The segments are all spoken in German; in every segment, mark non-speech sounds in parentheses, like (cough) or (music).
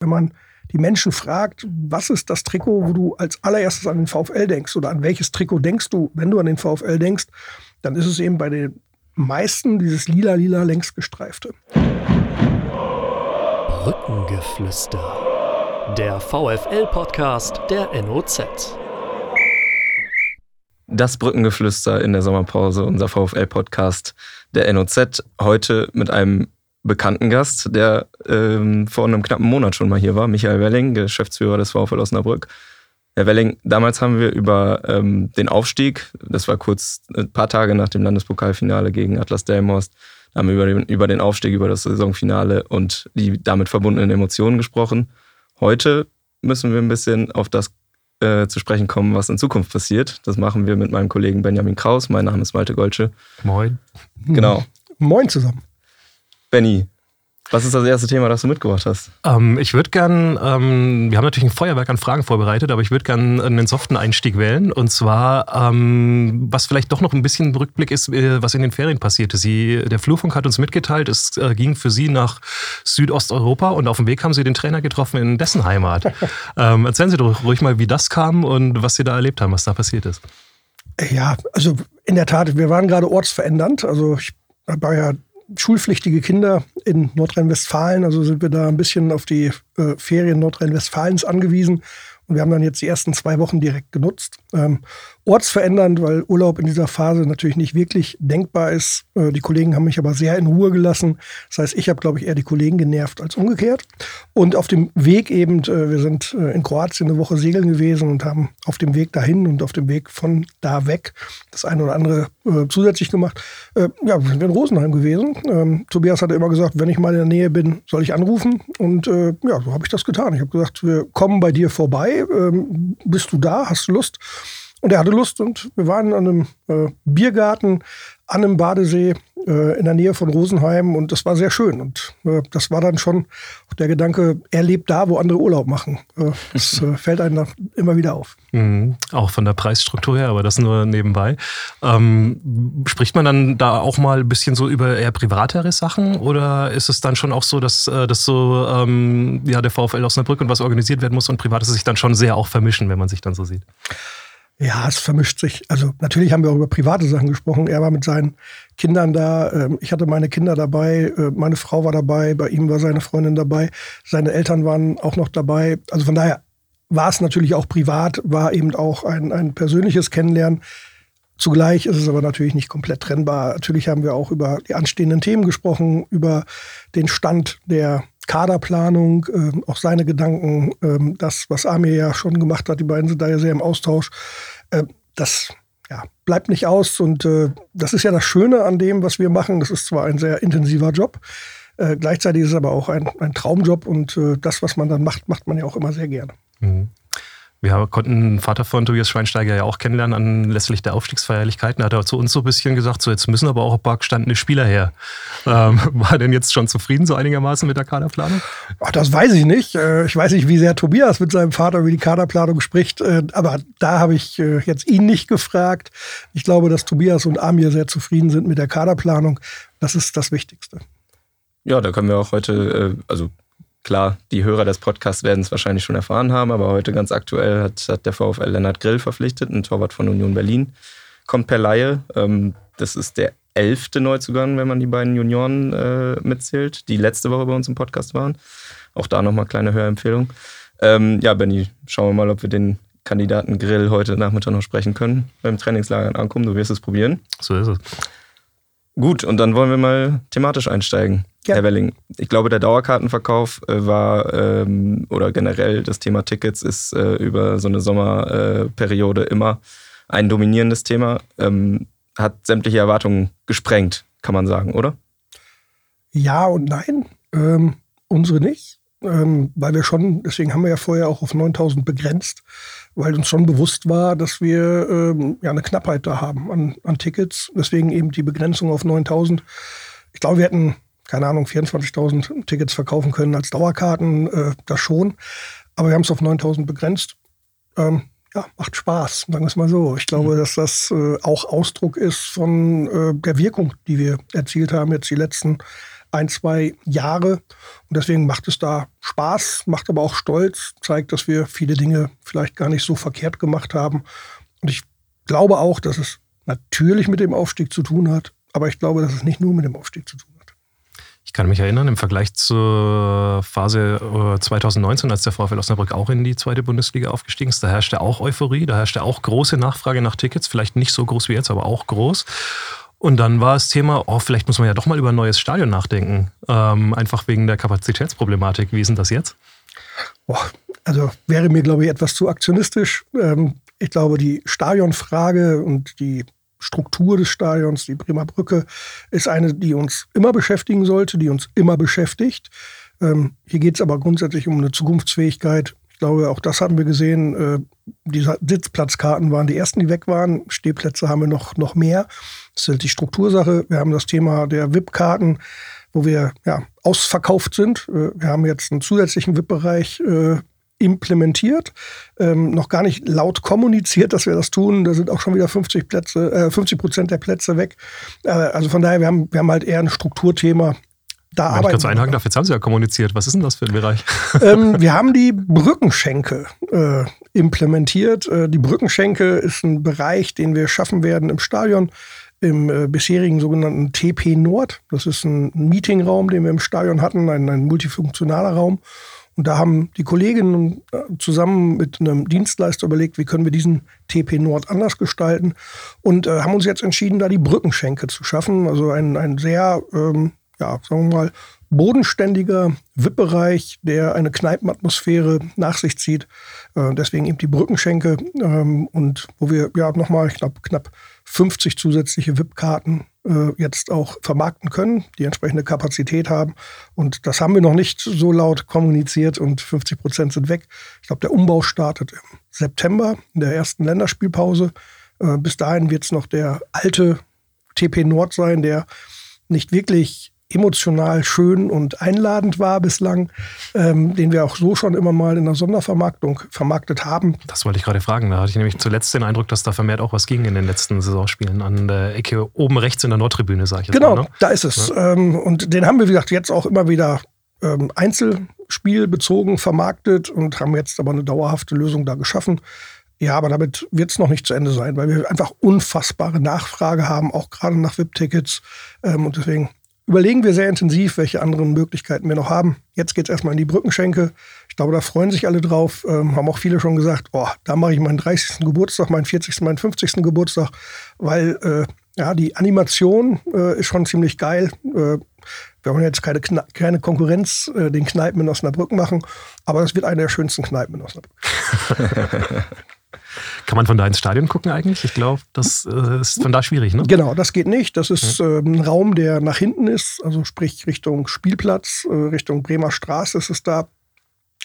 wenn man die Menschen fragt, was ist das Trikot, wo du als allererstes an den VfL denkst oder an welches Trikot denkst du, wenn du an den VfL denkst, dann ist es eben bei den meisten dieses lila-lila längs gestreifte. Brückengeflüster. Der VfL-Podcast der NOZ. Das Brückengeflüster in der Sommerpause, unser VfL-Podcast der NOZ. Heute mit einem bekannten Gast, der ähm, vor einem knappen Monat schon mal hier war, Michael Welling, Geschäftsführer des VfL Osnabrück. Herr Welling, damals haben wir über ähm, den Aufstieg, das war kurz ein paar Tage nach dem Landespokalfinale gegen Atlas Delmhorst, da haben wir über den, über den Aufstieg, über das Saisonfinale und die damit verbundenen Emotionen gesprochen. Heute müssen wir ein bisschen auf das äh, zu sprechen kommen, was in Zukunft passiert. Das machen wir mit meinem Kollegen Benjamin Kraus. Mein Name ist Malte Golsche. Moin. Genau. Moin zusammen. Benny, was ist das erste Thema, das du mitgebracht hast? Ähm, ich würde gern, ähm, wir haben natürlich ein Feuerwerk an Fragen vorbereitet, aber ich würde gern einen soften Einstieg wählen. Und zwar, ähm, was vielleicht doch noch ein bisschen Rückblick ist, äh, was in den Ferien passierte. Sie, der Flurfunk hat uns mitgeteilt, es äh, ging für Sie nach Südosteuropa und auf dem Weg haben Sie den Trainer getroffen in dessen Heimat. (laughs) Ähm, erzählen Sie doch ruhig mal, wie das kam und was Sie da erlebt haben, was da passiert ist. Ja, also in der Tat, wir waren gerade ortsverändernd. Also ich war ja schulpflichtige Kinder in Nordrhein-Westfalen. Also sind wir da ein bisschen auf die äh, Ferien Nordrhein-Westfalens angewiesen. Und wir haben dann jetzt die ersten zwei Wochen direkt genutzt. Ähm, ortsverändernd, weil Urlaub in dieser Phase natürlich nicht wirklich denkbar ist. Äh, die Kollegen haben mich aber sehr in Ruhe gelassen. Das heißt, ich habe, glaube ich, eher die Kollegen genervt als umgekehrt. Und auf dem Weg eben, äh, wir sind äh, in Kroatien eine Woche segeln gewesen und haben auf dem Weg dahin und auf dem Weg von da weg das eine oder andere äh, zusätzlich gemacht. Äh, ja, sind wir in Rosenheim gewesen. Ähm, Tobias hatte immer gesagt, wenn ich mal in der Nähe bin, soll ich anrufen. Und äh, ja, so habe ich das getan. Ich habe gesagt, wir kommen bei dir vorbei ähm, bist du da, hast du Lust? Und er hatte Lust und wir waren an einem äh, Biergarten an einem Badesee äh, in der Nähe von Rosenheim und das war sehr schön. Und äh, das war dann schon der Gedanke, er lebt da, wo andere Urlaub machen. Äh, das (laughs) äh, fällt einem immer wieder auf. Mhm. Auch von der Preisstruktur her, aber das nur nebenbei. Ähm, spricht man dann da auch mal ein bisschen so über eher privatere Sachen oder ist es dann schon auch so, dass, äh, dass so ähm, ja, der VfL Osnabrück und was organisiert werden muss und Privates sich dann schon sehr auch vermischen, wenn man sich dann so sieht? Ja, es vermischt sich. Also natürlich haben wir auch über private Sachen gesprochen. Er war mit seinen Kindern da. Ähm, ich hatte meine Kinder dabei. Äh, meine Frau war dabei. Bei ihm war seine Freundin dabei. Seine Eltern waren auch noch dabei. Also von daher war es natürlich auch privat, war eben auch ein, ein persönliches Kennenlernen. Zugleich ist es aber natürlich nicht komplett trennbar. Natürlich haben wir auch über die anstehenden Themen gesprochen, über den Stand der Kaderplanung, äh, auch seine Gedanken, äh, das, was Amir ja schon gemacht hat, die beiden sind da ja sehr im Austausch. Äh, das ja, bleibt nicht aus und äh, das ist ja das Schöne an dem, was wir machen. Das ist zwar ein sehr intensiver Job, äh, gleichzeitig ist es aber auch ein, ein Traumjob und äh, das, was man dann macht, macht man ja auch immer sehr gerne. Mhm. Wir konnten den Vater von Tobias Schweinsteiger ja auch kennenlernen anlässlich der Aufstiegsfeierlichkeiten. Da hat er zu uns so ein bisschen gesagt, so jetzt müssen aber auch ein paar gestandene Spieler her. Ähm, (laughs) war denn jetzt schon zufrieden so einigermaßen mit der Kaderplanung? Ach, das weiß ich nicht. Äh, ich weiß nicht, wie sehr Tobias mit seinem Vater über die Kaderplanung spricht. Äh, aber da habe ich äh, jetzt ihn nicht gefragt. Ich glaube, dass Tobias und Amir sehr zufrieden sind mit der Kaderplanung. Das ist das Wichtigste. Ja, da können wir auch heute, also Klar, die Hörer des Podcasts werden es wahrscheinlich schon erfahren haben, aber heute ganz aktuell hat, hat der VfL Lennart Grill verpflichtet, ein Torwart von Union Berlin. Kommt per Laie. Ähm, das ist der elfte Neuzugang, wenn man die beiden Junioren äh, mitzählt, die letzte Woche bei uns im Podcast waren. Auch da nochmal kleine Hörempfehlung. Ähm, ja, Benny, schauen wir mal, ob wir den Kandidaten Grill heute Nachmittag noch sprechen können. Beim Trainingslager ankommen, du wirst es probieren. So ist es. Gut, und dann wollen wir mal thematisch einsteigen. Ja. Herr Welling, ich glaube, der Dauerkartenverkauf äh, war ähm, oder generell das Thema Tickets ist äh, über so eine Sommerperiode äh, immer ein dominierendes Thema. Ähm, hat sämtliche Erwartungen gesprengt, kann man sagen, oder? Ja und nein. Ähm, unsere nicht ähm, weil wir schon, deswegen haben wir ja vorher auch auf 9000 begrenzt, weil uns schon bewusst war, dass wir ähm, ja eine Knappheit da haben an, an Tickets. Deswegen eben die Begrenzung auf 9000. Ich glaube, wir hätten, keine Ahnung, 24.000 Tickets verkaufen können als Dauerkarten, äh, das schon. Aber wir haben es auf 9000 begrenzt. Ähm, ja, macht Spaß, sagen wir es mal so. Ich glaube, mhm. dass das äh, auch Ausdruck ist von äh, der Wirkung, die wir erzielt haben jetzt die letzten ein, zwei Jahre. Und deswegen macht es da Spaß, macht aber auch Stolz, zeigt, dass wir viele Dinge vielleicht gar nicht so verkehrt gemacht haben. Und ich glaube auch, dass es natürlich mit dem Aufstieg zu tun hat, aber ich glaube, dass es nicht nur mit dem Aufstieg zu tun hat. Ich kann mich erinnern, im Vergleich zur Phase 2019, äh, als der VfL Osnabrück auch in die zweite Bundesliga aufgestiegen ist, da herrschte auch Euphorie, da herrschte auch große Nachfrage nach Tickets, vielleicht nicht so groß wie jetzt, aber auch groß. Und dann war das Thema, oh, vielleicht muss man ja doch mal über ein neues Stadion nachdenken, ähm, einfach wegen der Kapazitätsproblematik. Wie ist denn das jetzt? Boah, also wäre mir, glaube ich, etwas zu aktionistisch. Ähm, ich glaube, die Stadionfrage und die Struktur des Stadions, die Bremer Brücke, ist eine, die uns immer beschäftigen sollte, die uns immer beschäftigt. Ähm, hier geht es aber grundsätzlich um eine Zukunftsfähigkeit. Ich glaube, auch das haben wir gesehen. Äh, die Sitzplatzkarten waren die ersten, die weg waren. Stehplätze haben wir noch, noch mehr. Das ist halt die Struktursache. Wir haben das Thema der VIP-Karten, wo wir ja, ausverkauft sind. Äh, wir haben jetzt einen zusätzlichen VIP-Bereich äh, implementiert, ähm, noch gar nicht laut kommuniziert, dass wir das tun. Da sind auch schon wieder 50 Plätze, äh, 50 Prozent der Plätze weg. Äh, also von daher, wir haben, wir haben halt eher ein Strukturthema. Da Wenn ich kurz einhaken darf, jetzt haben Sie ja kommuniziert. Was ist denn das für ein Bereich? (laughs) Ähm, wir haben die Brückenschenke äh, implementiert. Äh, die Brückenschenke ist ein Bereich, den wir schaffen werden im Stadion im äh, bisherigen sogenannten TP Nord. Das ist ein Meetingraum, den wir im Stadion hatten, ein, ein multifunktionaler Raum. Und da haben die Kolleginnen äh, zusammen mit einem Dienstleister überlegt, wie können wir diesen TP Nord anders gestalten und äh, haben uns jetzt entschieden, da die Brückenschenke zu schaffen. Also ein, ein sehr, ähm, ja, sagen wir mal, bodenständiger VIP-Bereich, der eine Kneipenatmosphäre nach sich zieht. Äh, deswegen eben die Brückenschenke ähm, und wo wir ja nochmal, ich glaube, knapp 50 zusätzliche VIP-Karten äh, jetzt auch vermarkten können, die entsprechende Kapazität haben. Und das haben wir noch nicht so laut kommuniziert und 50 Prozent sind weg. Ich glaube, der Umbau startet im September in der ersten Länderspielpause. Äh, bis dahin wird es noch der alte TP Nord sein, der nicht wirklich emotional schön und einladend war bislang, ähm, den wir auch so schon immer mal in der Sondervermarktung vermarktet haben. Das wollte ich gerade fragen. Da hatte ich nämlich zuletzt den Eindruck, dass da vermehrt auch was ging in den letzten Saisonspielen an der Ecke oben rechts in der Nordtribüne, sage ich jetzt Genau, mal, ne? da ist es. Ja. Ähm, und den haben wir, wie gesagt, jetzt auch immer wieder ähm, einzelspielbezogen vermarktet und haben jetzt aber eine dauerhafte Lösung da geschaffen. Ja, aber damit wird es noch nicht zu Ende sein, weil wir einfach unfassbare Nachfrage haben, auch gerade nach VIP-Tickets. Ähm, und deswegen überlegen wir sehr intensiv, welche anderen Möglichkeiten wir noch haben. Jetzt geht es erstmal in die Brückenschenke. Ich glaube, da freuen sich alle drauf. Ähm, haben auch viele schon gesagt, oh, da mache ich meinen 30. Geburtstag, meinen 40., meinen 50. Geburtstag, weil äh, ja, die Animation äh, ist schon ziemlich geil. Äh, wir wollen jetzt keine, keine Konkurrenz äh, den Kneipen in Osnabrück machen, aber es wird eine der schönsten Kneipen in Osnabrück. (laughs) Kann man von da ins Stadion gucken eigentlich? Ich glaube, das äh, ist von da schwierig, ne? Genau, das geht nicht. Das ist äh, ein Raum, der nach hinten ist, also sprich Richtung Spielplatz, äh, Richtung Bremer Straße ist es da.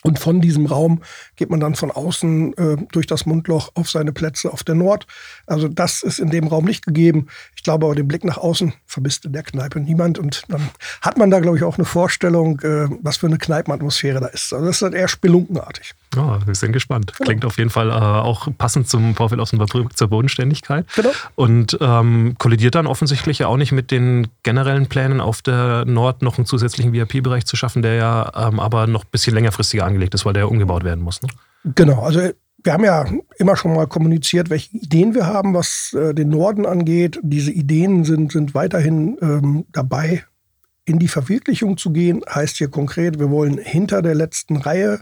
Und von diesem Raum geht man dann von außen äh, durch das Mundloch auf seine Plätze auf der Nord. Also das ist in dem Raum nicht gegeben. Ich glaube aber, den Blick nach außen vermisst in der Kneipe niemand. Und dann hat man da, glaube ich, auch eine Vorstellung, äh, was für eine Kneipenatmosphäre da ist. Also das ist halt eher spelunkenartig. Ja, wir sind gespannt. Genau. Klingt auf jeden Fall äh, auch passend zum VfL Osnabrück zur Bodenständigkeit. Genau. Und ähm, kollidiert dann offensichtlich ja auch nicht mit den generellen Plänen, auf der Nord noch einen zusätzlichen VIP-Bereich zu schaffen, der ja ähm, aber noch ein bisschen längerfristiger angelegt ist, weil der umgebaut werden muss. Ne? Genau, also wir haben ja immer schon mal kommuniziert, welche Ideen wir haben, was äh, den Norden angeht. Diese Ideen sind, sind weiterhin ähm, dabei, in die Verwirklichung zu gehen. Heißt hier konkret, wir wollen hinter der letzten Reihe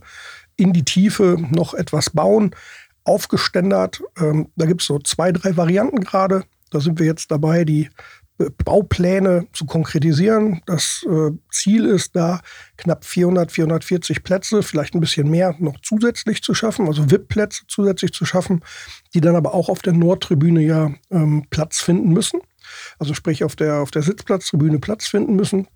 in die Tiefe noch etwas bauen, aufgeständert. Ähm, da gibt es so zwei, drei Varianten gerade. Da sind wir jetzt dabei, die Baupläne zu konkretisieren. Das äh, Ziel ist da, knapp 400, 440 Plätze, vielleicht ein bisschen mehr noch zusätzlich zu schaffen, also VIP-Plätze zusätzlich zu schaffen, die dann aber auch auf der Nordtribüne ja ähm, Platz finden müssen. Also sprich auf der, auf der Sitzplatztribüne Platz finden müssen.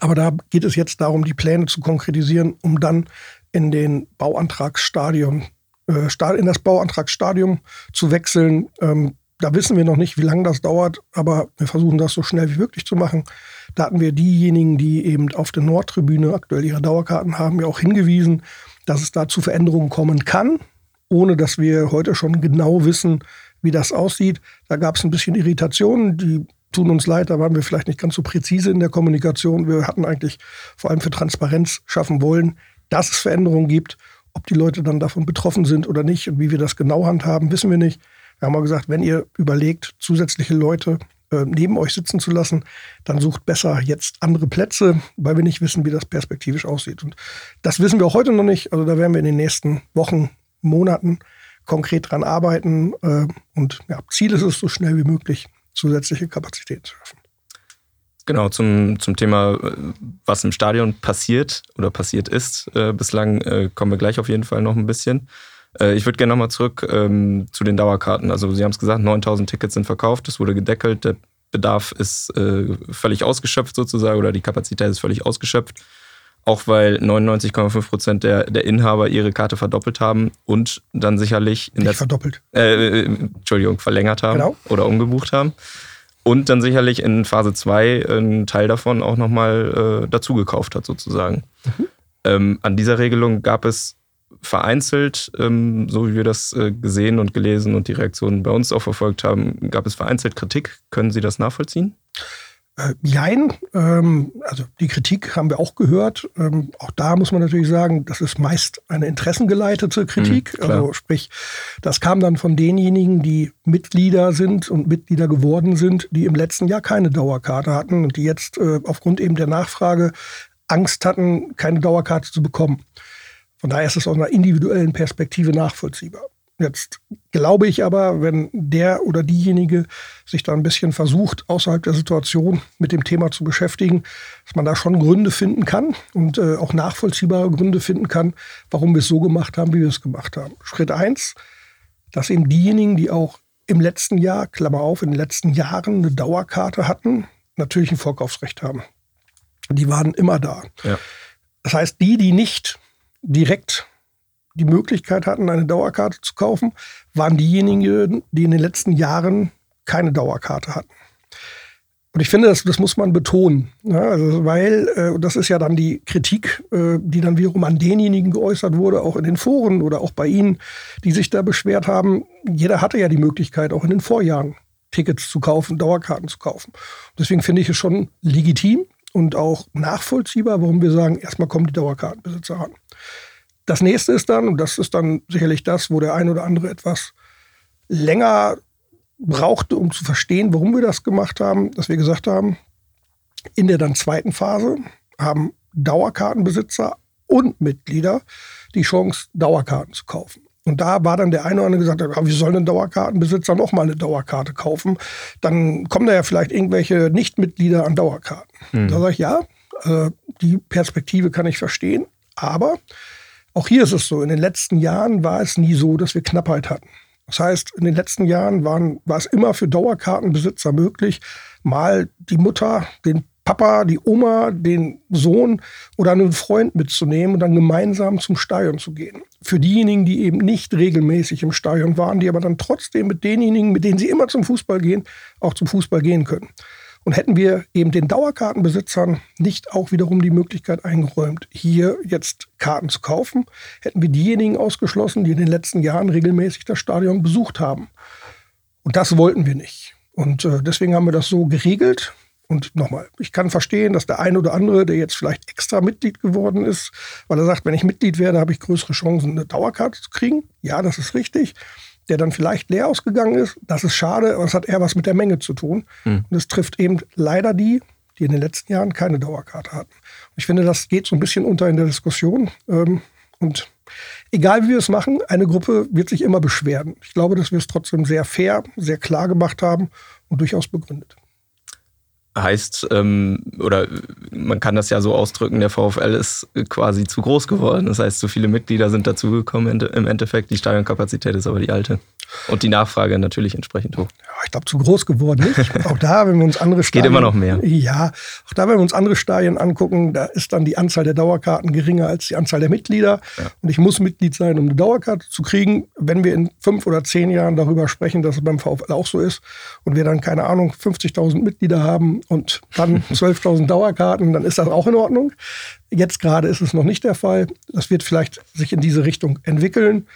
Aber da geht es jetzt darum, die Pläne zu konkretisieren, um dann in den Bauantragsstadion, äh, in das Bauantragsstadium zu wechseln. Ähm, da wissen wir noch nicht, wie lange das dauert, aber wir versuchen das so schnell wie möglich zu machen. Da hatten wir diejenigen, die eben auf der Nordtribüne aktuell ihre Dauerkarten haben, ja auch hingewiesen, dass es da zu Veränderungen kommen kann, ohne dass wir heute schon genau wissen, wie das aussieht. Da gab es ein bisschen Irritationen. Die tun uns leid, da waren wir vielleicht nicht ganz so präzise in der Kommunikation. Wir hatten eigentlich vor allem für Transparenz schaffen wollen, dass es Veränderungen gibt. Ob die Leute dann davon betroffen sind oder nicht und wie wir das genau handhaben, wissen wir nicht. Wir haben mal gesagt, wenn ihr überlegt, zusätzliche Leute äh, neben euch sitzen zu lassen, dann sucht besser jetzt andere Plätze, weil wir nicht wissen, wie das perspektivisch aussieht. Und das wissen wir auch heute noch nicht. Also da werden wir in den nächsten Wochen, Monaten konkret dran arbeiten. Äh, und ja, Ziel ist es, so schnell wie möglich zusätzliche Kapazitäten zu schaffen. Genau, zum, zum Thema, äh, was im Stadion passiert oder passiert ist. Äh, bislang äh, kommen wir gleich auf jeden Fall noch ein bisschen. Äh, ich würde gerne nochmal zurück ähm, zu den Dauerkarten. Also Sie haben es gesagt, 9000 Tickets sind verkauft, es wurde gedeckelt, der Bedarf ist äh, völlig ausgeschöpft sozusagen oder die Kapazität ist völlig ausgeschöpft. Auch weil 99,5 Prozent der, der Inhaber ihre Karte verdoppelt haben und dann sicherlich in Nicht der verdoppelt. Äh, Entschuldigung, verlängert haben genau. oder umgebucht haben. Und dann sicherlich in Phase 2 einen Teil davon auch nochmal äh, dazugekauft hat, sozusagen. Mhm. Ähm, an dieser Regelung gab es vereinzelt, ähm, so wie wir das äh, gesehen und gelesen und die Reaktionen bei uns auch verfolgt haben, gab es vereinzelt Kritik. Können Sie das nachvollziehen? Äh, jein. Ähm, also die Kritik haben wir auch gehört. Ähm, auch da muss man natürlich sagen, das ist meist eine interessengeleitete Kritik. Mhm, also sprich, das kam dann von denjenigen, die Mitglieder sind und Mitglieder geworden sind, die im letzten Jahr keine Dauerkarte hatten und die jetzt äh, aufgrund eben der Nachfrage Angst hatten, keine Dauerkarte zu bekommen. Von daher ist es aus einer individuellen Perspektive nachvollziehbar. Jetzt glaube ich aber, wenn der oder diejenige sich da ein bisschen versucht, außerhalb der Situation mit dem Thema zu beschäftigen, dass man da schon Gründe finden kann und äh, auch nachvollziehbare Gründe finden kann, warum wir es so gemacht haben, wie wir es gemacht haben. Schritt eins, dass eben diejenigen, die auch im letzten Jahr, Klammer auf, in den letzten Jahren eine Dauerkarte hatten, natürlich ein Vorkaufsrecht haben. Die waren immer da. Ja. Das heißt, die, die nicht direkt die Möglichkeit hatten, eine Dauerkarte zu kaufen, waren diejenigen, die in den letzten Jahren keine Dauerkarte hatten. Und ich finde, das, das muss man betonen, ja, also weil äh, das ist ja dann die Kritik, äh, die dann wiederum an denjenigen geäußert wurde, auch in den Foren oder auch bei Ihnen, die sich da beschwert haben. Jeder hatte ja die Möglichkeit, auch in den Vorjahren Tickets zu kaufen, Dauerkarten zu kaufen. Deswegen finde ich es schon legitim und auch nachvollziehbar, warum wir sagen, erstmal kommen die Dauerkartenbesitzer ran. Das nächste ist dann, und das ist dann sicherlich das, wo der ein oder andere etwas länger brauchte, um zu verstehen, warum wir das gemacht haben, dass wir gesagt haben, in der dann zweiten Phase haben Dauerkartenbesitzer und Mitglieder die Chance, Dauerkarten zu kaufen. Und da war dann der eine oder andere gesagt, ja, wie soll ein Dauerkartenbesitzer noch mal eine Dauerkarte kaufen? Dann kommen da ja vielleicht irgendwelche Nichtmitglieder an Dauerkarten. Hm. Da sage ich, ja, äh, die Perspektive kann ich verstehen, aber auch hier ist es so, in den letzten Jahren war es nie so, dass wir Knappheit hatten. Das heißt, in den letzten Jahren waren, war es immer für Dauerkartenbesitzer möglich, mal die Mutter, den Papa, die Oma, den Sohn oder einen Freund mitzunehmen und dann gemeinsam zum Stadion zu gehen. Für diejenigen, die eben nicht regelmäßig im Stadion waren, die aber dann trotzdem mit denjenigen, mit denen sie immer zum Fußball gehen, auch zum Fußball gehen können. Und hätten wir eben den Dauerkartenbesitzern nicht auch wiederum die Möglichkeit eingeräumt, hier jetzt Karten zu kaufen, hätten wir diejenigen ausgeschlossen, die in den letzten Jahren regelmäßig das Stadion besucht haben. Und das wollten wir nicht. Und äh, deswegen haben wir das so geregelt. Und nochmal, ich kann verstehen, dass der eine oder andere, der jetzt vielleicht extra Mitglied geworden ist, weil er sagt, wenn ich Mitglied werde, habe ich größere Chancen, eine Dauerkarte zu kriegen. Ja, das ist richtig der dann vielleicht leer ausgegangen ist. Das ist schade, aber es hat eher was mit der Menge zu tun. Mhm. Und es trifft eben leider die, die in den letzten Jahren keine Dauerkarte hatten. Und ich finde, das geht so ein bisschen unter in der Diskussion. Ähm, und egal wie wir es machen, eine Gruppe wird sich immer beschweren. Ich glaube, dass wir es trotzdem sehr fair, sehr klar gemacht haben und durchaus begründet heißt, ähm, oder man kann das ja so ausdrücken, der VfL ist quasi zu groß geworden. Das heißt, zu viele Mitglieder sind dazugekommen im Endeffekt. Die Stadionkapazität ist aber die alte. Und die Nachfrage natürlich entsprechend hoch. Ich glaube, zu groß geworden nicht. (laughs) auch da, wenn wir uns andere Stadien... Geht immer noch mehr. Ja, auch da, wenn wir uns andere Stadien angucken, da ist dann die Anzahl der Dauerkarten geringer als die Anzahl der Mitglieder. Ja. Und ich muss Mitglied sein, um eine Dauerkarte zu kriegen. Wenn wir in fünf oder zehn Jahren darüber sprechen, dass es beim VfL auch so ist und wir dann, keine Ahnung, 50.000 Mitglieder haben und dann (laughs) 12.000 Dauerkarten, dann ist das auch in Ordnung. Jetzt gerade ist es noch nicht der Fall. Das wird vielleicht sich in diese Richtung entwickeln.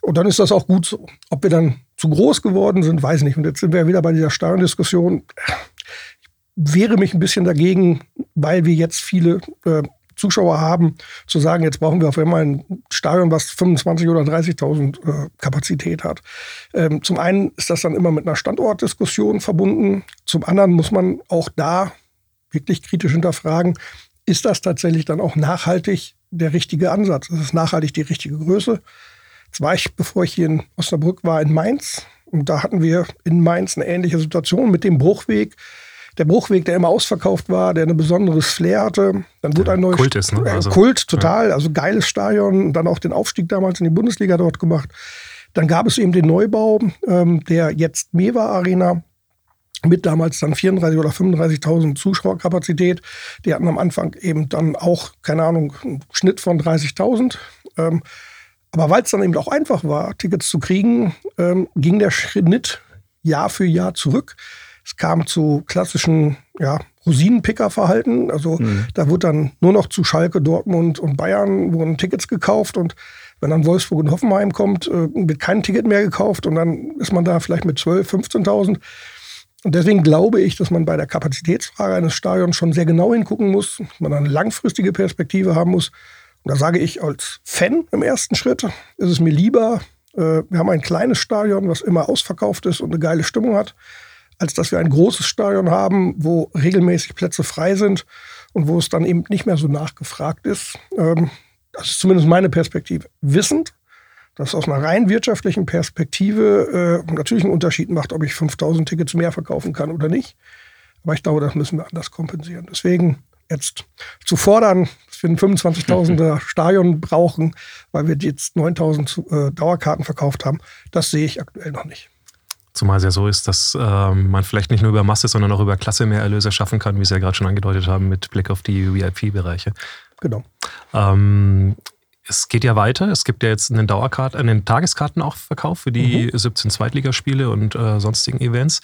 Und dann ist das auch gut so. Ob wir dann zu groß geworden sind, weiß ich nicht. Und jetzt sind wir wieder bei dieser starren Diskussion. Ich wehre mich ein bisschen dagegen, weil wir jetzt viele äh, Zuschauer haben, zu sagen, jetzt brauchen wir auf einmal ein Stadion, was 25.000 oder 30.000 äh, Kapazität hat. Ähm, zum einen ist das dann immer mit einer Standortdiskussion verbunden. Zum anderen muss man auch da wirklich kritisch hinterfragen, ist das tatsächlich dann auch nachhaltig der richtige Ansatz? Ist es nachhaltig die richtige Größe? Jetzt war ich, bevor ich hier in Osnabrück war, in Mainz. Und da hatten wir in Mainz eine ähnliche Situation mit dem Bruchweg der Bruchweg, der immer ausverkauft war, der ein besonderes Flair hatte. Dann wurde ein neues Kult ist, ne? Äh, Also, Kult, total. Also geiles Stadion. Und dann auch den Aufstieg damals in die Bundesliga dort gemacht. Dann gab es eben den Neubau ähm, der jetzt Mewa Arena mit damals dann 34.000 oder 35.000 Zuschauerkapazität. Die hatten am Anfang eben dann auch, keine Ahnung, einen Schnitt von 30.000. Ähm, aber weil es dann eben auch einfach war, Tickets zu kriegen, ähm, ging der Schnitt Jahr für Jahr zurück. Es kam zu klassischen ja, Rosinenpicker-Verhalten. Also Mhm. da wurde dann nur noch zu Schalke, Dortmund und Bayern wurden Tickets gekauft und wenn dann Wolfsburg und Hoffenheim kommt, äh, wird kein Ticket mehr gekauft und dann ist man da vielleicht mit 12.000, 15.000. Und deswegen glaube ich, dass man bei der Kapazitätsfrage eines Stadions schon sehr genau hingucken muss, dass man eine langfristige Perspektive haben muss. Und da sage ich als Fan im ersten Schritt, ist es mir lieber, äh, wir haben ein kleines Stadion, was immer ausverkauft ist und eine geile Stimmung hat, als dass wir ein großes Stadion haben, wo regelmäßig Plätze frei sind und wo es dann eben nicht mehr so nachgefragt ist. Ähm, das ist zumindest meine Perspektive. Wissend, dass aus einer rein wirtschaftlichen Perspektive äh, natürlich einen Unterschied macht, ob ich 5000 Tickets mehr verkaufen kann oder nicht. Aber ich glaube, das müssen wir anders kompensieren. Deswegen jetzt zu fordern, dass wir ein 25.000er (laughs) Stadion brauchen, weil wir jetzt 9000 zu- äh, Dauerkarten verkauft haben, das sehe ich aktuell noch nicht. Zumal es ja so ist, dass ähm, man vielleicht nicht nur über Masse, sondern auch über Klasse mehr Erlöse schaffen kann, wie Sie ja gerade schon angedeutet haben, mit Blick auf die VIP-Bereiche. Genau. Ähm, es geht ja weiter. Es gibt ja jetzt einen Dauerkart, einen Tageskarten auch Verkauf für die 17 Zweitligaspiele und äh, sonstigen Events.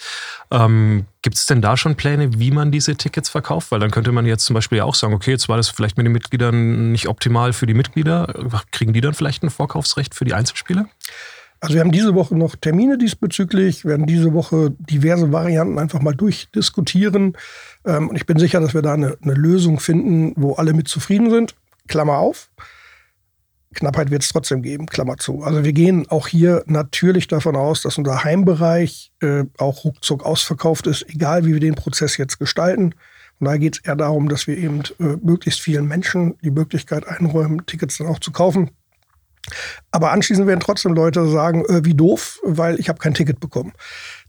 Ähm, gibt es denn da schon Pläne, wie man diese Tickets verkauft? Weil dann könnte man jetzt zum Beispiel ja auch sagen, okay, jetzt war das vielleicht mit den Mitgliedern nicht optimal für die Mitglieder. Kriegen die dann vielleicht ein Vorkaufsrecht für die Einzelspiele? Also wir haben diese Woche noch Termine diesbezüglich, werden diese Woche diverse Varianten einfach mal durchdiskutieren. Ähm, und ich bin sicher, dass wir da eine, eine Lösung finden, wo alle mit zufrieden sind. Klammer auf. Knappheit wird es trotzdem geben, Klammer zu. Also wir gehen auch hier natürlich davon aus, dass unser Heimbereich äh, auch ruckzuck ausverkauft ist, egal wie wir den Prozess jetzt gestalten. Und da geht es eher darum, dass wir eben äh, möglichst vielen Menschen die Möglichkeit einräumen, Tickets dann auch zu kaufen. Aber anschließend werden trotzdem Leute sagen, äh, wie doof, weil ich habe kein Ticket bekommen.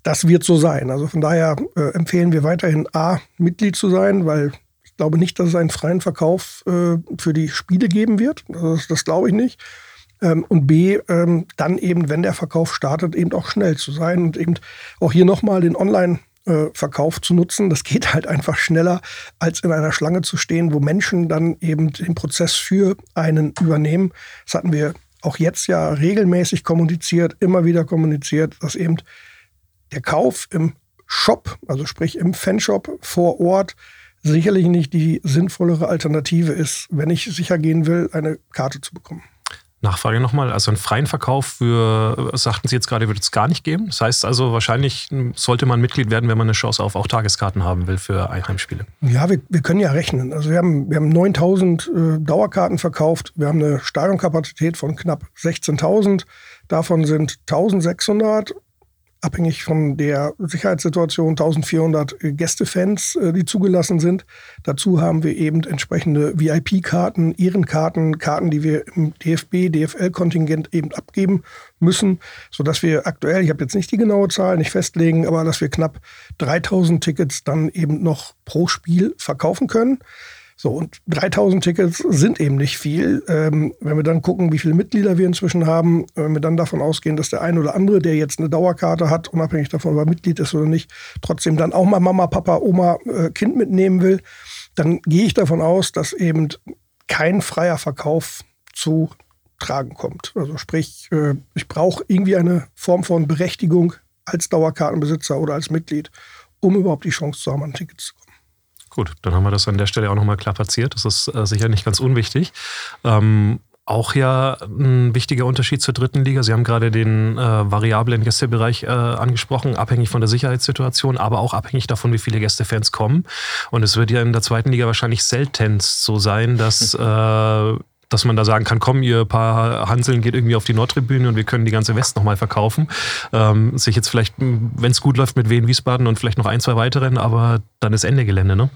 Das wird so sein. Also von daher äh, empfehlen wir weiterhin A, Mitglied zu sein, weil glaube nicht, dass es einen freien Verkauf äh, für die Spiele geben wird. Das, das glaube ich nicht. Ähm, und B, ähm, dann eben, wenn der Verkauf startet, eben auch schnell zu sein und eben auch hier nochmal den Online- äh, Verkauf zu nutzen. Das geht halt einfach schneller, als in einer Schlange zu stehen, wo Menschen dann eben den Prozess für einen übernehmen. Das hatten wir auch jetzt ja regelmäßig kommuniziert, immer wieder kommuniziert, dass eben der Kauf im Shop, also sprich im Fanshop vor Ort, sicherlich nicht die sinnvollere Alternative ist, wenn ich sicher gehen will, eine Karte zu bekommen. Nachfrage nochmal, also einen freien Verkauf für, sagten Sie jetzt gerade, wird es gar nicht geben. Das heißt also, wahrscheinlich sollte man Mitglied werden, wenn man eine Chance auf auch Tageskarten haben will für Heimspiele. Ja, wir, wir können ja rechnen. Also wir haben, wir haben 9000 äh, Dauerkarten verkauft. Wir haben eine Stadionkapazität von knapp 16.000. Davon sind 1600 abhängig von der Sicherheitssituation 1400 Gästefans, äh, die zugelassen sind. Dazu haben wir eben entsprechende VIP-Karten, Ehrenkarten, Karten, die wir im DFB, DFL-Kontingent eben abgeben müssen, sodass wir aktuell, ich habe jetzt nicht die genaue Zahl, nicht festlegen, aber dass wir knapp 3000 Tickets dann eben noch pro Spiel verkaufen können. So, und 3000 Tickets sind eben nicht viel. Ähm, wenn wir dann gucken, wie viele Mitglieder wir inzwischen haben, wenn wir dann davon ausgehen, dass der ein oder andere, der jetzt eine Dauerkarte hat, unabhängig davon, ob er Mitglied ist oder nicht, trotzdem dann auch mal Mama, Papa, Oma, äh, Kind mitnehmen will, dann gehe ich davon aus, dass eben kein freier Verkauf zu tragen kommt. Also sprich, äh, ich brauche irgendwie eine Form von Berechtigung als Dauerkartenbesitzer oder als Mitglied, um überhaupt die Chance zu haben, an Tickets zu kommen. Gut, dann haben wir das an der Stelle auch nochmal klar platziert. Das ist äh, sicher nicht ganz unwichtig. Ähm, auch ja ein wichtiger Unterschied zur dritten Liga. Sie haben gerade den äh, variablen Gästebereich äh, angesprochen, abhängig von der Sicherheitssituation, aber auch abhängig davon, wie viele Gästefans kommen. Und es wird ja in der zweiten Liga wahrscheinlich selten so sein, dass (laughs) äh, dass man da sagen kann, komm, ihr paar Hanseln geht irgendwie auf die Nordtribüne und wir können die ganze West nochmal verkaufen. Ähm, sich jetzt vielleicht, wenn es gut läuft, mit Wien Wiesbaden und vielleicht noch ein, zwei weiteren, aber dann ist Ende Gelände, ne?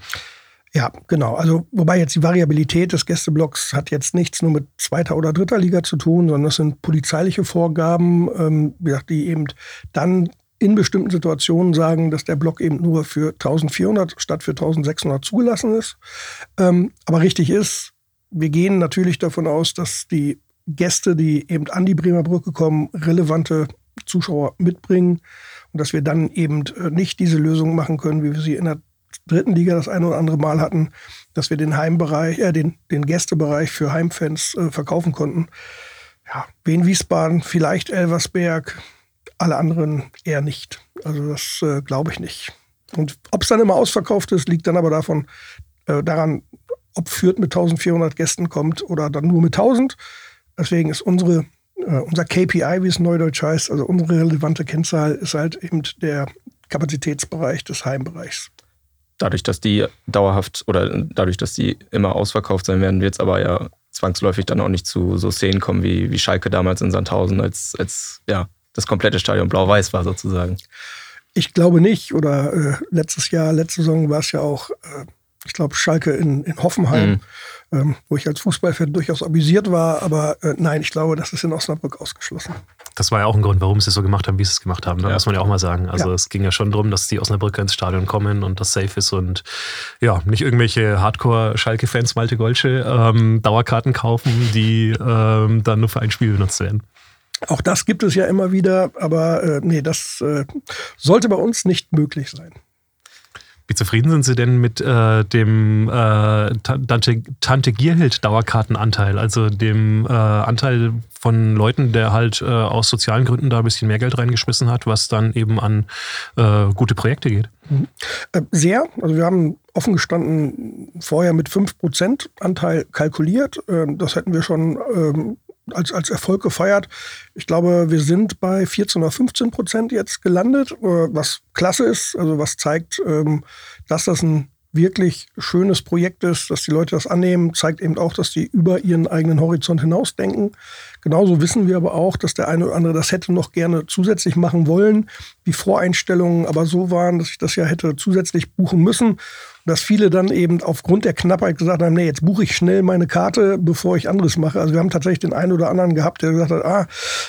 Ja, genau. Also, wobei jetzt die Variabilität des Gästeblocks hat jetzt nichts nur mit zweiter oder dritter Liga zu tun, sondern das sind polizeiliche Vorgaben, ähm, die eben dann in bestimmten Situationen sagen, dass der Block eben nur für 1400 statt für 1600 zugelassen ist. Ähm, aber richtig ist, wir gehen natürlich davon aus, dass die Gäste, die eben an die Bremer Brücke kommen, relevante Zuschauer mitbringen und dass wir dann eben äh, nicht diese Lösung machen können, wie wir sie in der dritten Liga das ein oder andere Mal hatten, dass wir den Heimbereich, äh, den, den Gästebereich für Heimfans äh, verkaufen konnten. Ja, Wien Wiesbaden, vielleicht Elversberg, alle anderen eher nicht. Also das äh, glaube ich nicht. Und ob es dann immer ausverkauft ist, liegt dann aber davon, äh, daran, ob Fürth mit 1400 Gästen kommt oder dann nur mit 1000. Deswegen ist unsere, äh, unser KPI, wie es neudeutsch heißt, also unsere relevante Kennzahl, ist halt eben der Kapazitätsbereich des Heimbereichs. Dadurch, dass die dauerhaft oder dadurch, dass die immer ausverkauft sein werden, wird es aber ja zwangsläufig dann auch nicht zu so Szenen kommen wie, wie Schalke damals in Sandhausen, als, als ja, das komplette Stadion blau-weiß war sozusagen. Ich glaube nicht. Oder äh, letztes Jahr, letzte Saison war es ja auch äh, ich glaube, Schalke in, in Hoffenheim, mhm. ähm, wo ich als Fußballfan durchaus amüsiert war. Aber äh, nein, ich glaube, das ist in Osnabrück ausgeschlossen. Das war ja auch ein Grund, warum sie es so gemacht haben, wie sie es gemacht haben. Da ja. muss man ja auch mal sagen. Also ja. es ging ja schon darum, dass die Osnabrücker ins Stadion kommen und das safe ist und ja, nicht irgendwelche Hardcore-Schalke-Fans, Malte Golsche, ähm, Dauerkarten kaufen, die ähm, dann nur für ein Spiel benutzt werden. Auch das gibt es ja immer wieder, aber äh, nee, das äh, sollte bei uns nicht möglich sein. Wie zufrieden sind Sie denn mit äh, dem äh, Tante, Tante Gierhild Dauerkartenanteil, also dem äh, Anteil von Leuten, der halt äh, aus sozialen Gründen da ein bisschen mehr Geld reingeschmissen hat, was dann eben an äh, gute Projekte geht? Mhm. Äh, sehr. Also wir haben offen gestanden vorher mit 5% Anteil kalkuliert. Ähm, das hätten wir schon ähm, als, als Erfolg gefeiert. Ich glaube, wir sind bei 14 oder 15 Prozent jetzt gelandet, äh, was klasse ist, also was zeigt, ähm, dass das ein wirklich schönes Projekt ist, dass die Leute das annehmen, zeigt eben auch, dass die über ihren eigenen Horizont hinausdenken. Genauso wissen wir aber auch, dass der eine oder andere das hätte noch gerne zusätzlich machen wollen, die Voreinstellungen aber so waren, dass ich das ja hätte zusätzlich buchen müssen dass viele dann eben aufgrund der Knappheit gesagt haben, nee, jetzt buche ich schnell meine Karte, bevor ich anderes mache. Also wir haben tatsächlich den einen oder anderen gehabt, der gesagt hat, ah,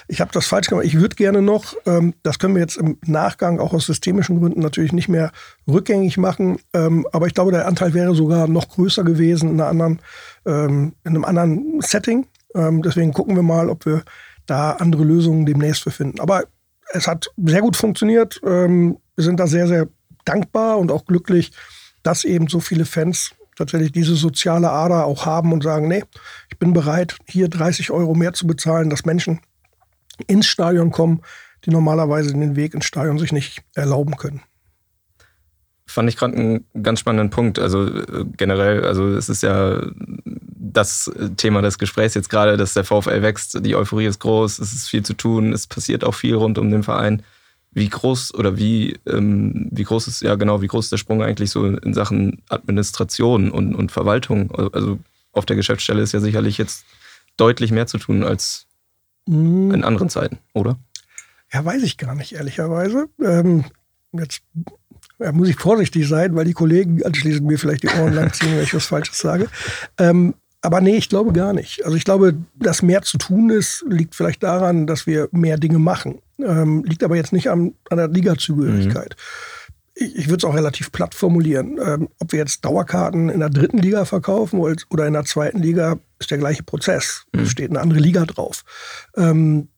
ich habe das falsch gemacht, ich würde gerne noch. Ähm, das können wir jetzt im Nachgang auch aus systemischen Gründen natürlich nicht mehr rückgängig machen. Ähm, aber ich glaube, der Anteil wäre sogar noch größer gewesen in, einer anderen, ähm, in einem anderen Setting. Ähm, deswegen gucken wir mal, ob wir da andere Lösungen demnächst für finden. Aber es hat sehr gut funktioniert. Ähm, wir sind da sehr, sehr dankbar und auch glücklich, dass eben so viele Fans tatsächlich diese soziale Ader auch haben und sagen, nee, ich bin bereit, hier 30 Euro mehr zu bezahlen, dass Menschen ins Stadion kommen, die normalerweise den Weg ins Stadion sich nicht erlauben können. Fand ich gerade einen ganz spannenden Punkt. Also äh, generell, also es ist ja das Thema des Gesprächs jetzt gerade, dass der VfL wächst, die Euphorie ist groß, es ist viel zu tun, es passiert auch viel rund um den Verein wie groß oder wie, ähm, wie groß ist, ja genau, wie groß ist der Sprung eigentlich so in Sachen Administration und, und Verwaltung? Also auf der Geschäftsstelle ist ja sicherlich jetzt deutlich mehr zu tun als hm. in anderen Zeiten, oder? Ja, weiß ich gar nicht, ehrlicherweise. Ähm, jetzt ja, muss ich vorsichtig sein, weil die Kollegen anschließend mir vielleicht die Ohren (laughs) langziehen, wenn ich was Falsches sage. Ähm, aber nee, ich glaube gar nicht. Also ich glaube, dass mehr zu tun ist, liegt vielleicht daran, dass wir mehr Dinge machen. Ähm, liegt aber jetzt nicht an, an der Ligazugehörigkeit. Mhm. Ich, ich würde es auch relativ platt formulieren. Ähm, ob wir jetzt Dauerkarten in der dritten Liga verkaufen oder in der zweiten Liga, ist der gleiche Prozess. Mhm. Es steht eine andere Liga drauf. Ähm,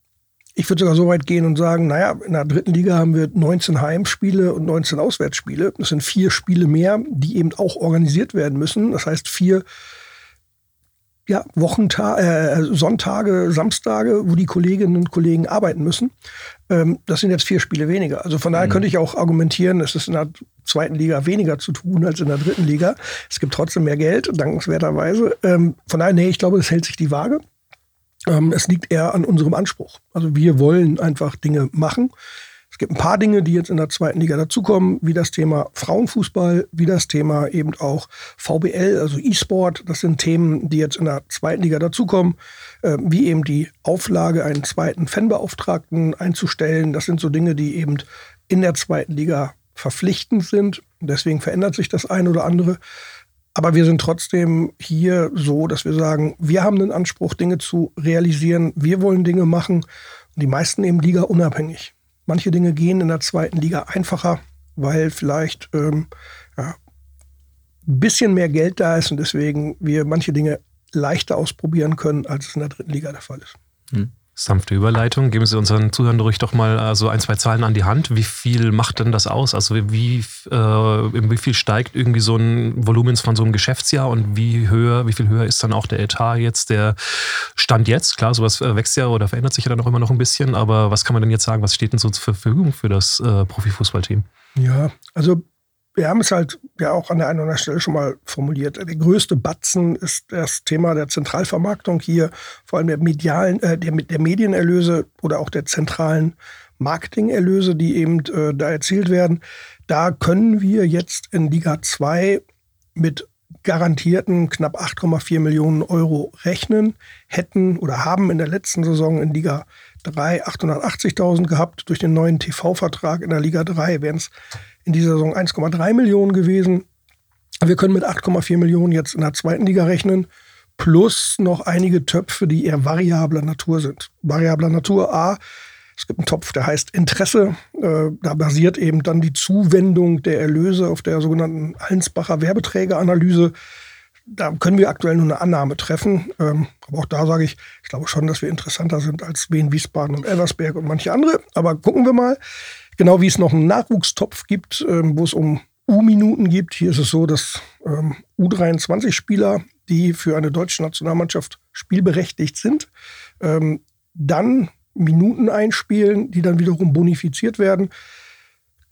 ich würde sogar so weit gehen und sagen, naja, in der dritten Liga haben wir 19 Heimspiele und 19 Auswärtsspiele. Das sind vier Spiele mehr, die eben auch organisiert werden müssen. Das heißt, vier ja, Wochentage, äh, Sonntage, Samstage, wo die Kolleginnen und Kollegen arbeiten müssen. Ähm, das sind jetzt vier Spiele weniger. Also von daher mhm. könnte ich auch argumentieren, es ist in der zweiten Liga weniger zu tun als in der dritten Liga. Es gibt trotzdem mehr Geld, dankenswerterweise. Ähm, von daher, nee, ich glaube, es hält sich die Waage. Ähm, es liegt eher an unserem Anspruch. Also wir wollen einfach Dinge machen. Es gibt ein paar Dinge, die jetzt in der zweiten Liga dazukommen, wie das Thema Frauenfußball, wie das Thema eben auch VBL, also E-Sport. Das sind Themen, die jetzt in der zweiten Liga dazukommen, äh, wie eben die Auflage, einen zweiten Fanbeauftragten einzustellen. Das sind so Dinge, die eben in der zweiten Liga verpflichtend sind. Deswegen verändert sich das eine oder andere. Aber wir sind trotzdem hier so, dass wir sagen, wir haben den Anspruch, Dinge zu realisieren. Wir wollen Dinge machen. Und die meisten eben Liga unabhängig. Manche Dinge gehen in der zweiten Liga einfacher, weil vielleicht ähm, ja, ein bisschen mehr Geld da ist und deswegen wir manche Dinge leichter ausprobieren können, als es in der dritten Liga der Fall ist. Hm. Sanfte Überleitung. Geben Sie unseren Zuhörern ruhig doch mal äh, so ein, zwei Zahlen an die Hand. Wie viel macht denn das aus? Also wie, äh, wie viel steigt irgendwie so ein Volumen von so einem Geschäftsjahr und wie höher, wie viel höher ist dann auch der Etat jetzt, der Stand jetzt? Klar, sowas äh, wächst ja oder verändert sich ja dann auch immer noch ein bisschen, aber was kann man denn jetzt sagen? Was steht denn so zur Verfügung für das äh, Profifußballteam? Ja, also wir haben es halt ja auch an der einen oder anderen Stelle schon mal formuliert. Der größte Batzen ist das Thema der Zentralvermarktung hier, vor allem der medialen, äh, der, der Medienerlöse oder auch der zentralen Marketingerlöse, die eben äh, da erzielt werden. Da können wir jetzt in Liga 2 mit garantierten knapp 8,4 Millionen Euro rechnen, hätten oder haben in der letzten Saison in Liga 3 880.000 gehabt. Durch den neuen TV-Vertrag in der Liga 3 wären es in dieser Saison 1,3 Millionen gewesen. Wir können mit 8,4 Millionen jetzt in der zweiten Liga rechnen, plus noch einige Töpfe, die eher variabler Natur sind. Variabler Natur A, es gibt einen Topf, der heißt Interesse. Äh, da basiert eben dann die Zuwendung der Erlöse auf der sogenannten Allensbacher Werbeträgeranalyse. Da können wir aktuell nur eine Annahme treffen. Ähm, aber auch da sage ich, ich glaube schon, dass wir interessanter sind als Wien, Wiesbaden und Elversberg und manche andere. Aber gucken wir mal. Genau wie es noch einen Nachwuchstopf gibt, ähm, wo es um U-Minuten gibt. Hier ist es so, dass ähm, U23-Spieler, die für eine deutsche Nationalmannschaft spielberechtigt sind, ähm, dann Minuten einspielen, die dann wiederum bonifiziert werden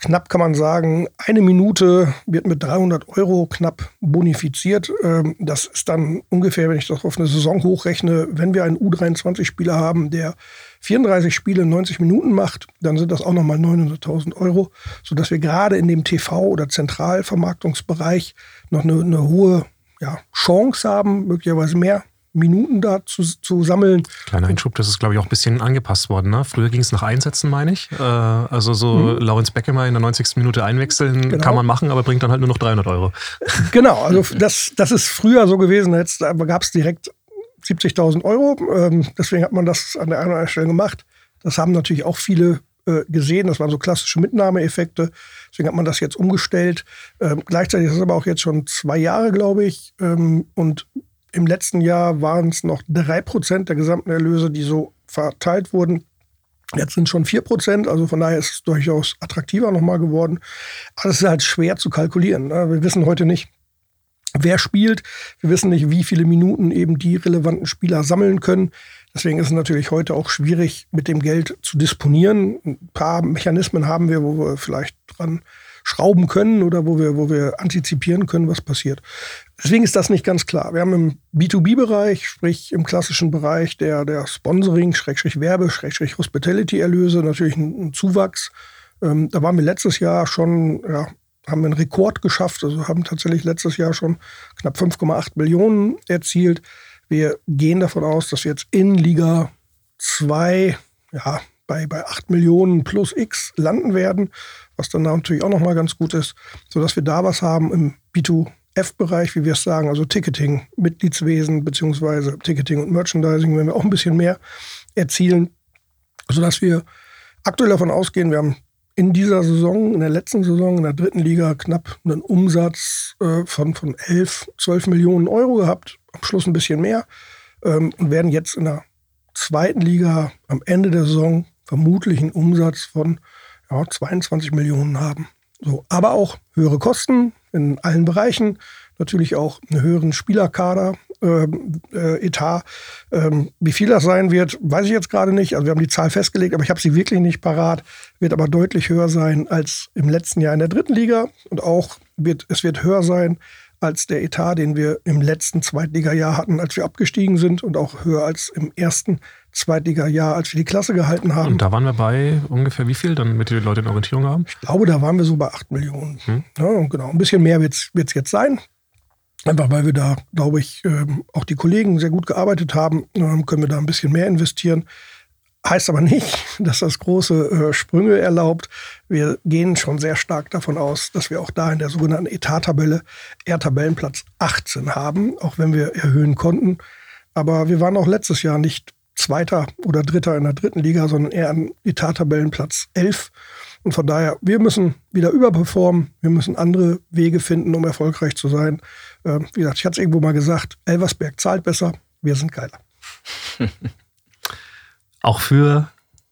knapp kann man sagen, eine Minute wird mit 300 Euro knapp bonifiziert. Das ist dann ungefähr, wenn ich das auf eine Saison hochrechne, wenn wir einen U23-Spieler haben, der 34 Spiele 90 Minuten macht, dann sind das auch nochmal 900.000 Euro, sodass wir gerade in dem TV- oder Zentralvermarktungsbereich noch eine, eine hohe ja, Chance haben, möglicherweise mehr Minuten da zu, zu sammeln. Kleiner Einschub, das ist, glaube ich, auch ein bisschen angepasst worden. Ne? Früher ging es nach Einsätzen, meine ich. Äh, also so mhm. Lawrence Beckemer in der 90. Minute einwechseln genau. kann man machen, aber bringt dann halt nur noch 300 Euro. Genau, also das, das ist früher so gewesen. Jetzt gab es direkt 70.000 Euro. Ähm, deswegen hat man das an der einen oder anderen Stelle gemacht. Das haben natürlich auch viele äh, gesehen. Das waren so klassische Mitnahmeeffekte. Deswegen hat man das jetzt umgestellt. Ähm, gleichzeitig ist es aber auch jetzt schon zwei Jahre, glaube ich. Ähm, und im letzten Jahr waren es noch drei Prozent der gesamten Erlöse, die so verteilt wurden. Jetzt sind schon vier Prozent, also von daher ist es durchaus attraktiver nochmal geworden. Aber es ist halt schwer zu kalkulieren. Ne? Wir wissen heute nicht, wer spielt. Wir wissen nicht, wie viele Minuten eben die relevanten Spieler sammeln können. Deswegen ist es natürlich heute auch schwierig, mit dem Geld zu disponieren. Ein paar Mechanismen haben wir, wo wir vielleicht dran schrauben können oder wo wir, wo wir antizipieren können, was passiert. Deswegen ist das nicht ganz klar. Wir haben im B2B-Bereich, sprich im klassischen Bereich der, der Sponsoring, Schrägstrich Werbe, Schrägstrich Hospitality-Erlöse natürlich einen, Zuwachs. Ähm, da waren wir letztes Jahr schon, ja, haben einen Rekord geschafft, also haben tatsächlich letztes Jahr schon knapp 5,8 Millionen erzielt. Wir gehen davon aus, dass wir jetzt in Liga 2 ja, bei, bei 8 Millionen plus X landen werden, was dann natürlich auch nochmal ganz gut ist, sodass wir da was haben im B2 F-Bereich, wie wir es sagen, also Ticketing, Mitgliedswesen beziehungsweise Ticketing und Merchandising, wenn wir auch ein bisschen mehr erzielen, sodass wir aktuell davon ausgehen, wir haben in dieser Saison, in der letzten Saison, in der dritten Liga knapp einen Umsatz äh, von, von 11, 12 Millionen Euro gehabt, am Schluss ein bisschen mehr ähm, und werden jetzt in der zweiten Liga am Ende der Saison vermutlich einen Umsatz von ja, 22 Millionen haben. So, aber auch höhere Kosten in allen Bereichen, natürlich auch einen höheren Spielerkader, äh, äh, Etat. Ähm, wie viel das sein wird, weiß ich jetzt gerade nicht. Also wir haben die Zahl festgelegt, aber ich habe sie wirklich nicht parat. Wird aber deutlich höher sein als im letzten Jahr in der dritten Liga und auch wird es wird höher sein als der Etat, den wir im letzten Zweitliga-Jahr hatten, als wir abgestiegen sind und auch höher als im ersten Zweitliga-Jahr, als wir die Klasse gehalten haben. Und da waren wir bei ungefähr wie viel, damit die Leute eine Orientierung haben? Ich glaube, da waren wir so bei 8 Millionen. Hm. Ja, genau, ein bisschen mehr wird es jetzt sein. Einfach weil wir da, glaube ich, ähm, auch die Kollegen sehr gut gearbeitet haben, ähm, können wir da ein bisschen mehr investieren. Heißt aber nicht, (laughs) dass das große äh, Sprünge erlaubt. Wir gehen schon sehr stark davon aus, dass wir auch da in der sogenannten Etat-Tabelle eher Tabellenplatz 18 haben, auch wenn wir erhöhen konnten. Aber wir waren auch letztes Jahr nicht Zweiter oder Dritter in der dritten Liga, sondern eher an Etat-Tabellenplatz 11. Und von daher, wir müssen wieder überperformen, wir müssen andere Wege finden, um erfolgreich zu sein. Äh, wie gesagt, ich hatte es irgendwo mal gesagt, Elversberg zahlt besser, wir sind geiler. (laughs) Auch für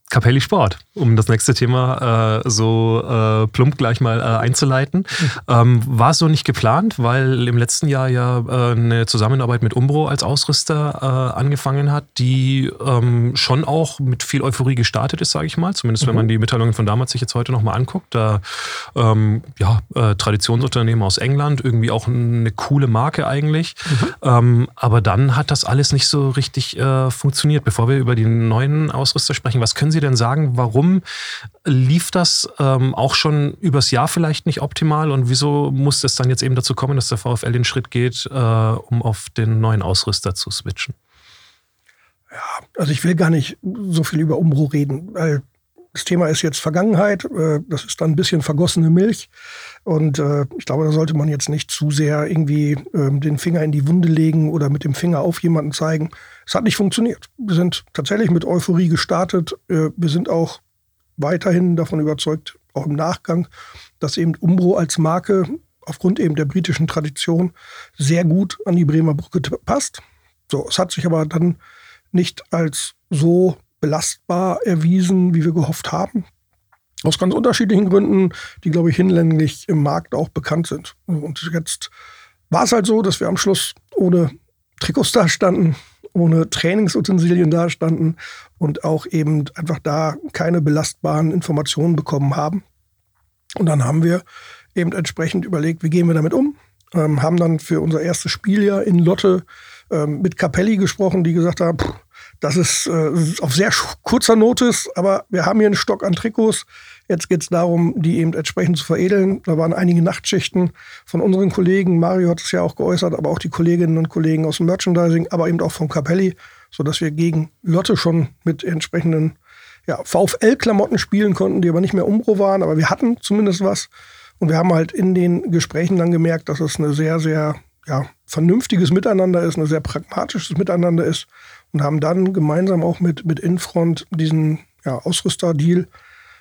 Capelli Sport, um das nächste Thema äh, so äh, plump gleich mal äh, einzuleiten. Ähm, war so nicht geplant, weil im letzten Jahr ja äh, eine Zusammenarbeit mit Umbro als Ausrüster äh, angefangen hat, die ähm, schon auch mit viel Euphorie gestartet ist, sage ich mal. Zumindest mhm. wenn man die Mitteilungen von damals sich jetzt heute nochmal anguckt. Da ähm, ja, äh, Traditionsunternehmen aus England, irgendwie auch eine coole Marke eigentlich. Mhm. Ähm, aber dann hat das alles nicht so richtig funktioniert. Bevor wir über die neuen Ausrüster sprechen, was können Sie denn sagen, warum lief das ähm, auch schon übers Jahr vielleicht nicht optimal und wieso muss es dann jetzt eben dazu kommen, dass der VfL den Schritt geht, äh, um auf den neuen Ausrüster zu switchen? Ja, also ich will gar nicht so viel über Umbro reden, weil das Thema ist jetzt Vergangenheit. Äh, das ist dann ein bisschen vergossene Milch. Und äh, ich glaube, da sollte man jetzt nicht zu sehr irgendwie ähm, den Finger in die Wunde legen oder mit dem Finger auf jemanden zeigen. Es hat nicht funktioniert. Wir sind tatsächlich mit Euphorie gestartet. Äh, wir sind auch weiterhin davon überzeugt, auch im Nachgang, dass eben Umbro als Marke aufgrund eben der britischen Tradition sehr gut an die Bremer Brücke passt. So, es hat sich aber dann nicht als so belastbar erwiesen, wie wir gehofft haben. Aus ganz unterschiedlichen Gründen, die, glaube ich, hinlänglich im Markt auch bekannt sind. Und jetzt war es halt so, dass wir am Schluss ohne Trikots dastanden, ohne Trainingsutensilien dastanden und auch eben einfach da keine belastbaren Informationen bekommen haben. Und dann haben wir eben entsprechend überlegt, wie gehen wir damit um. Ähm, haben dann für unser erstes Spiel ja in Lotte ähm, mit Capelli gesprochen, die gesagt haben, pff, das ist äh, auf sehr kurzer Notice, aber wir haben hier einen Stock an Trikots. Jetzt geht es darum, die eben entsprechend zu veredeln. Da waren einige Nachtschichten von unseren Kollegen. Mario hat es ja auch geäußert, aber auch die Kolleginnen und Kollegen aus dem Merchandising, aber eben auch von Capelli, sodass wir gegen Lotte schon mit entsprechenden ja, VfL-Klamotten spielen konnten, die aber nicht mehr Umbro waren, aber wir hatten zumindest was. Und wir haben halt in den Gesprächen dann gemerkt, dass es eine sehr, sehr ja, vernünftiges Miteinander ist, ein sehr pragmatisches Miteinander ist und haben dann gemeinsam auch mit, mit Infront diesen ja, Ausrüster-Deal,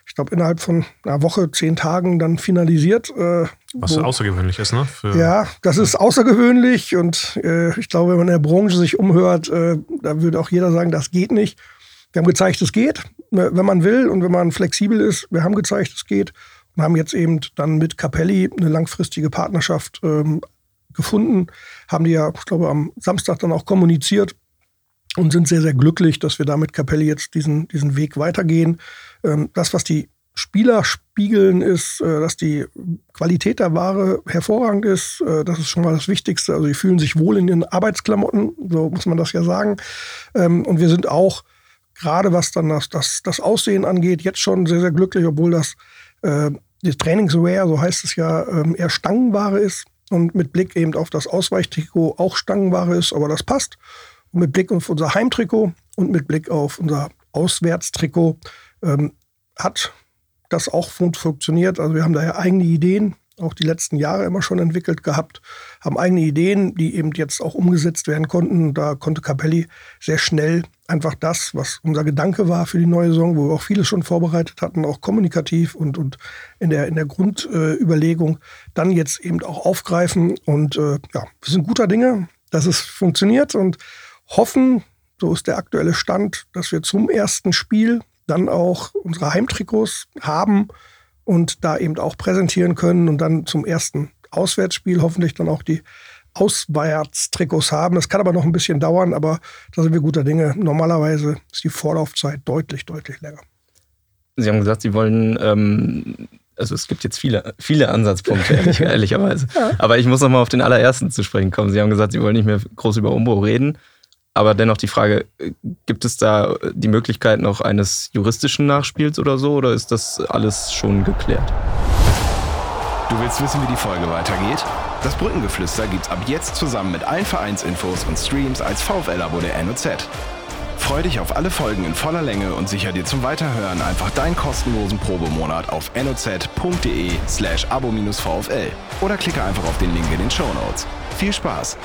ich glaube, innerhalb von einer Woche, zehn Tagen dann finalisiert. Äh, Was wo, außergewöhnlich ist, ne? Für, ja, das ist außergewöhnlich und äh, ich glaube, wenn man in der Branche sich umhört, äh, da würde auch jeder sagen, das geht nicht. Wir haben gezeigt, es geht, ne, wenn man will und wenn man flexibel ist. Wir haben gezeigt, es geht und haben jetzt eben dann mit Capelli eine langfristige Partnerschaft ähm, gefunden. Haben die ja, ich glaube, am Samstag dann auch kommuniziert und sind sehr, sehr glücklich, dass wir da mit Capelli jetzt diesen, diesen Weg weitergehen. Ähm, das, was die Spieler spiegeln, ist, äh, dass die Qualität der Ware hervorragend ist. Äh, das ist schon mal das Wichtigste. Also, die fühlen sich wohl in ihren Arbeitsklamotten, so muss man das ja sagen. Ähm, und wir sind auch, gerade was dann das, das, das Aussehen angeht, jetzt schon sehr, sehr glücklich, obwohl das, äh, das Trainingswear, so heißt es ja, ähm, eher Stangenware ist und mit Blick eben auf das Ausweichtrikot auch Stangenware ist, aber das passt. Und mit Blick auf unser Heimtrikot und mit Blick auf unser Auswärtstrikot ähm, hat das auch funktioniert. Also wir haben daher eigene Ideen, auch die letzten Jahre immer schon entwickelt gehabt, haben eigene Ideen, die eben jetzt auch umgesetzt werden konnten. Da konnte Capelli sehr schnell einfach das, was unser Gedanke war für die neue Saison, wo wir auch vieles schon vorbereitet hatten, auch kommunikativ und, und in der, in der Grundüberlegung, äh, dann jetzt eben auch aufgreifen. Und äh, ja, wir sind guter Dinge, dass es funktioniert und hoffen, so ist der aktuelle Stand, dass wir zum ersten Spiel dann auch unsere Heimtrikots haben und da eben auch präsentieren können und dann zum ersten Auswärtsspiel hoffentlich dann auch die Auswärtstrikots haben. Das kann aber noch ein bisschen dauern, aber da sind wir guter Dinge. Normalerweise ist die Vorlaufzeit deutlich, deutlich länger. Sie haben gesagt, Sie wollen ähm, also es gibt jetzt viele, viele Ansatzpunkte, ehrlich, (laughs) ehrlicherweise. Ja. Aber ich muss nochmal auf den allerersten zu sprechen kommen. Sie haben gesagt, Sie wollen nicht mehr groß über Umbruch reden. Aber dennoch die Frage, gibt es da die Möglichkeit noch eines juristischen Nachspiels oder so? Oder ist das alles schon geklärt? Du willst wissen, wie die Folge weitergeht? Das Brückengeflüster gibt's ab jetzt zusammen mit allen Vereinsinfos und Streams als VfL-Abo der NOZ. Freu dich auf alle Folgen in voller Länge und sicher dir zum Weiterhören einfach deinen kostenlosen Probemonat auf noz.de slash abo-vfl oder klicke einfach auf den Link in den Show Notes. Viel Spaß!